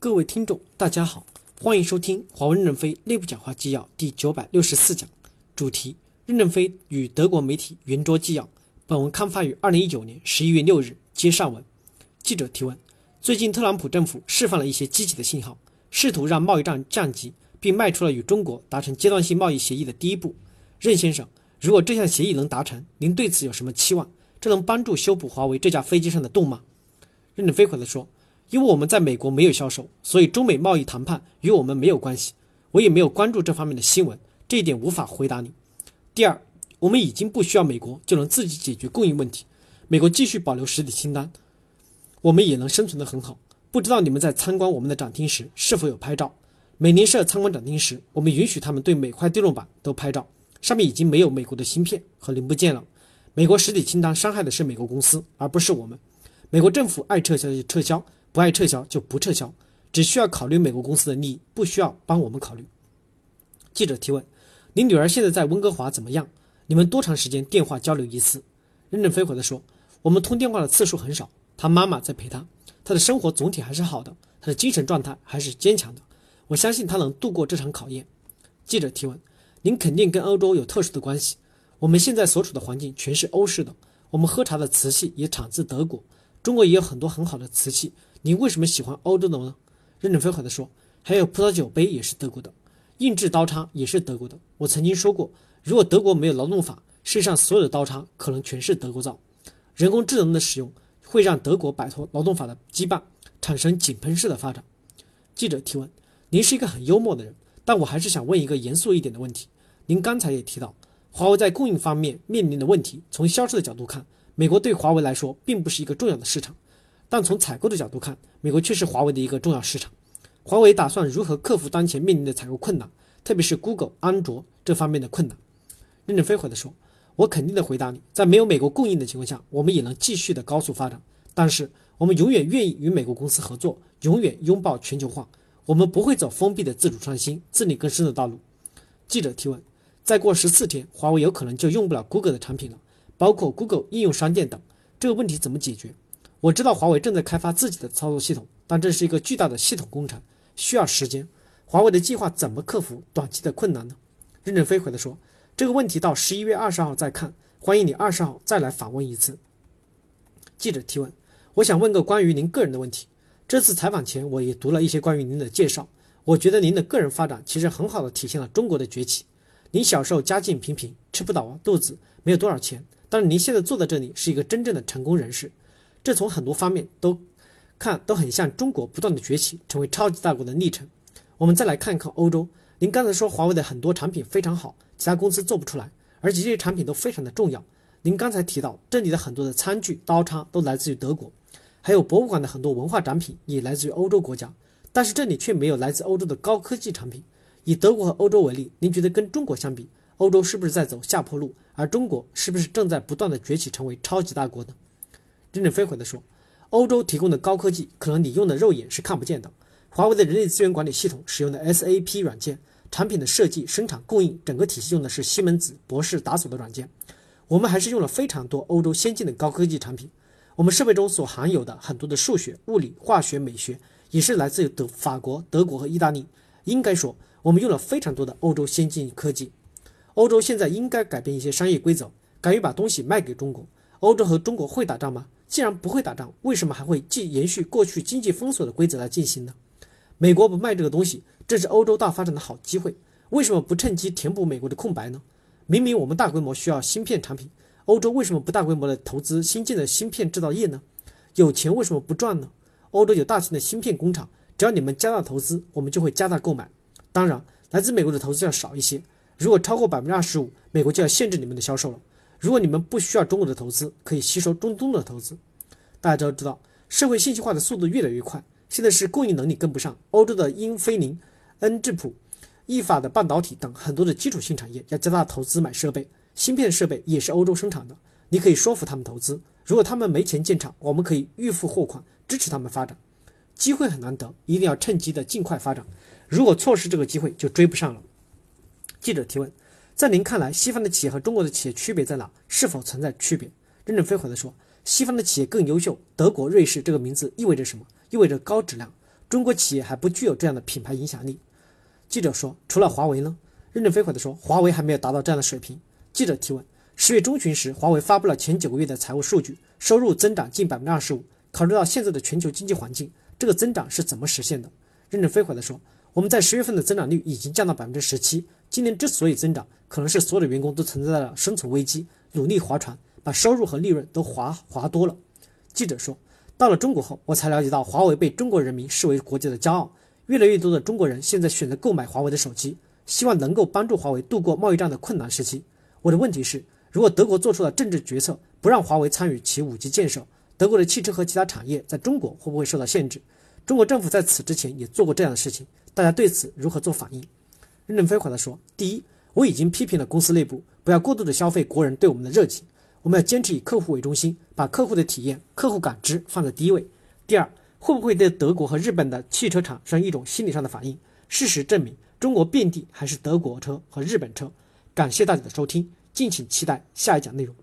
各位听众，大家好，欢迎收听华为任正非内部讲话纪要第九百六十四讲，主题：任正非与德国媒体圆桌纪要。本文刊发于二零一九年十一月六日。接上文，记者提问：最近特朗普政府释放了一些积极的信号，试图让贸易战降级，并迈出了与中国达成阶段性贸易协议的第一步。任先生，如果这项协议能达成，您对此有什么期望？这能帮助修补华为这架飞机上的洞吗？任正非回答说。因为我们在美国没有销售，所以中美贸易谈判与我们没有关系。我也没有关注这方面的新闻，这一点无法回答你。第二，我们已经不需要美国就能自己解决供应问题。美国继续保留实体清单，我们也能生存得很好。不知道你们在参观我们的展厅时是否有拍照？美联社参观展厅时，我们允许他们对每块电路板都拍照，上面已经没有美国的芯片和零部件了。美国实体清单伤害的是美国公司，而不是我们。美国政府爱撤销就撤销。不爱撤销就不撤销，只需要考虑美国公司的利益，不需要帮我们考虑。记者提问：您女儿现在在温哥华怎么样？你们多长时间电话交流一次？任正非回答说：我们通电话的次数很少，她妈妈在陪她，她的生活总体还是好的，她的精神状态还是坚强的。我相信她能度过这场考验。记者提问：您肯定跟欧洲有特殊的关系？我们现在所处的环境全是欧式的，我们喝茶的瓷器也产自德国，中国也有很多很好的瓷器。你为什么喜欢欧洲的呢？任正非回答说：“还有葡萄酒杯也是德国的，硬质刀叉也是德国的。我曾经说过，如果德国没有劳动法，世界上所有的刀叉可能全是德国造。人工智能的使用会让德国摆脱劳动法的羁绊，产生井喷式的发展。”记者提问：“您是一个很幽默的人，但我还是想问一个严肃一点的问题。您刚才也提到，华为在供应方面面临的问题，从销售的角度看，美国对华为来说并不是一个重要的市场。”但从采购的角度看，美国却是华为的一个重要市场。华为打算如何克服当前面临的采购困难，特别是 Google、安卓这方面的困难？任正非回答说：“我肯定的回答你，在没有美国供应的情况下，我们也能继续的高速发展。但是我们永远愿意与美国公司合作，永远拥抱全球化。我们不会走封闭的自主创新、自力更生的道路。”记者提问：“再过十四天，华为有可能就用不了 Google 的产品了，包括 Google 应用商店等，这个问题怎么解决？”我知道华为正在开发自己的操作系统，但这是一个巨大的系统工程，需要时间。华为的计划怎么克服短期的困难呢？任正非回答说：“这个问题到十一月二十号再看，欢迎你二十号再来访问一次。”记者提问：“我想问个关于您个人的问题。这次采访前，我也读了一些关于您的介绍，我觉得您的个人发展其实很好的体现了中国的崛起。您小时候家境平平，吃不饱肚子，没有多少钱，但是您现在坐在这里是一个真正的成功人士。”这从很多方面都看都很像中国不断的崛起，成为超级大国的历程。我们再来看一看欧洲。您刚才说华为的很多产品非常好，其他公司做不出来，而且这些产品都非常的重要。您刚才提到这里的很多的餐具、刀叉都来自于德国，还有博物馆的很多文化展品也来自于欧洲国家，但是这里却没有来自欧洲的高科技产品。以德国和欧洲为例，您觉得跟中国相比，欧洲是不是在走下坡路，而中国是不是正在不断的崛起，成为超级大国呢？任正非回答说：“欧洲提供的高科技，可能你用的肉眼是看不见的。华为的人力资源管理系统使用的 SAP 软件，产品的设计、生产、供应整个体系用的是西门子、博士、达索的软件。我们还是用了非常多欧洲先进的高科技产品。我们设备中所含有的很多的数学、物理、化学、美学，也是来自于德、法国、德国和意大利。应该说，我们用了非常多的欧洲先进科技。欧洲现在应该改变一些商业规则，敢于把东西卖给中国。欧洲和中国会打仗吗？”既然不会打仗，为什么还会继延续过去经济封锁的规则来进行呢？美国不卖这个东西，正是欧洲大发展的好机会。为什么不趁机填补美国的空白呢？明明我们大规模需要芯片产品，欧洲为什么不大规模的投资新建的芯片制造业呢？有钱为什么不赚呢？欧洲有大型的芯片工厂，只要你们加大投资，我们就会加大购买。当然，来自美国的投资要少一些。如果超过百分之二十五，美国就要限制你们的销售了。如果你们不需要中国的投资，可以吸收中东的投资。大家都知道，社会信息化的速度越来越快，现在是供应能力跟不上。欧洲的英飞凌、恩智浦、意法的半导体等很多的基础性产业要加大投资买设备，芯片设备也是欧洲生产的。你可以说服他们投资，如果他们没钱建厂，我们可以预付货款支持他们发展。机会很难得，一定要趁机的尽快发展。如果错失这个机会，就追不上了。记者提问。在您看来，西方的企业和中国的企业区别在哪？是否存在区别？任正非回答说：西方的企业更优秀。德国、瑞士这个名字意味着什么？意味着高质量。中国企业还不具有这样的品牌影响力。记者说：“除了华为呢？”任正非回答说：“华为还没有达到这样的水平。”记者提问：“十月中旬时，华为发布了前九个月的财务数据，收入增长近百分之二十五。考虑到现在的全球经济环境，这个增长是怎么实现的？”任正非回答说：“我们在十月份的增长率已经降到百分之十七。今年之所以增长，可能是所有的员工都存在了生存危机，努力划船，把收入和利润都划划多了。”记者说：“到了中国后，我才了解到华为被中国人民视为国家的骄傲。”越来越多的中国人现在选择购买华为的手机，希望能够帮助华为度过贸易战的困难时期。我的问题是，如果德国做出了政治决策，不让华为参与其 5G 建设，德国的汽车和其他产业在中国会不会受到限制？中国政府在此之前也做过这样的事情，大家对此如何做反应？任正非回答说：第一，我已经批评了公司内部，不要过度的消费国人对我们的热情，我们要坚持以客户为中心，把客户的体验、客户感知放在第一位。第二。会不会对德国和日本的汽车产生一种心理上的反应？事实证明，中国遍地还是德国车和日本车。感谢大家的收听，敬请期待下一讲内容。